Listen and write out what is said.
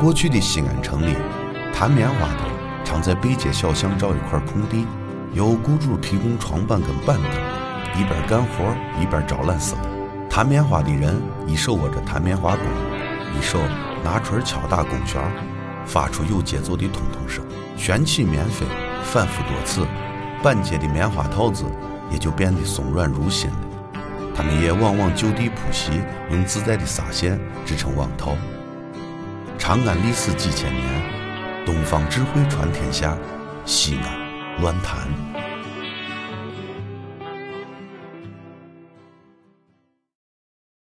过去的西安城里，弹棉花的常在北街小巷找一块空地，由雇主提供床板跟板凳，一边干活一边招揽生意。弹棉花的人一手握着弹棉花弓，一手拿锤敲打弓弦，发出有节奏的通通声，旋起棉飞，反复多次，板结的棉花套子也就变得松软如新了。他们也往往就地铺席，用自在的纱线织成网套。长安历史几千年，东方智慧传天下，西安乱谈。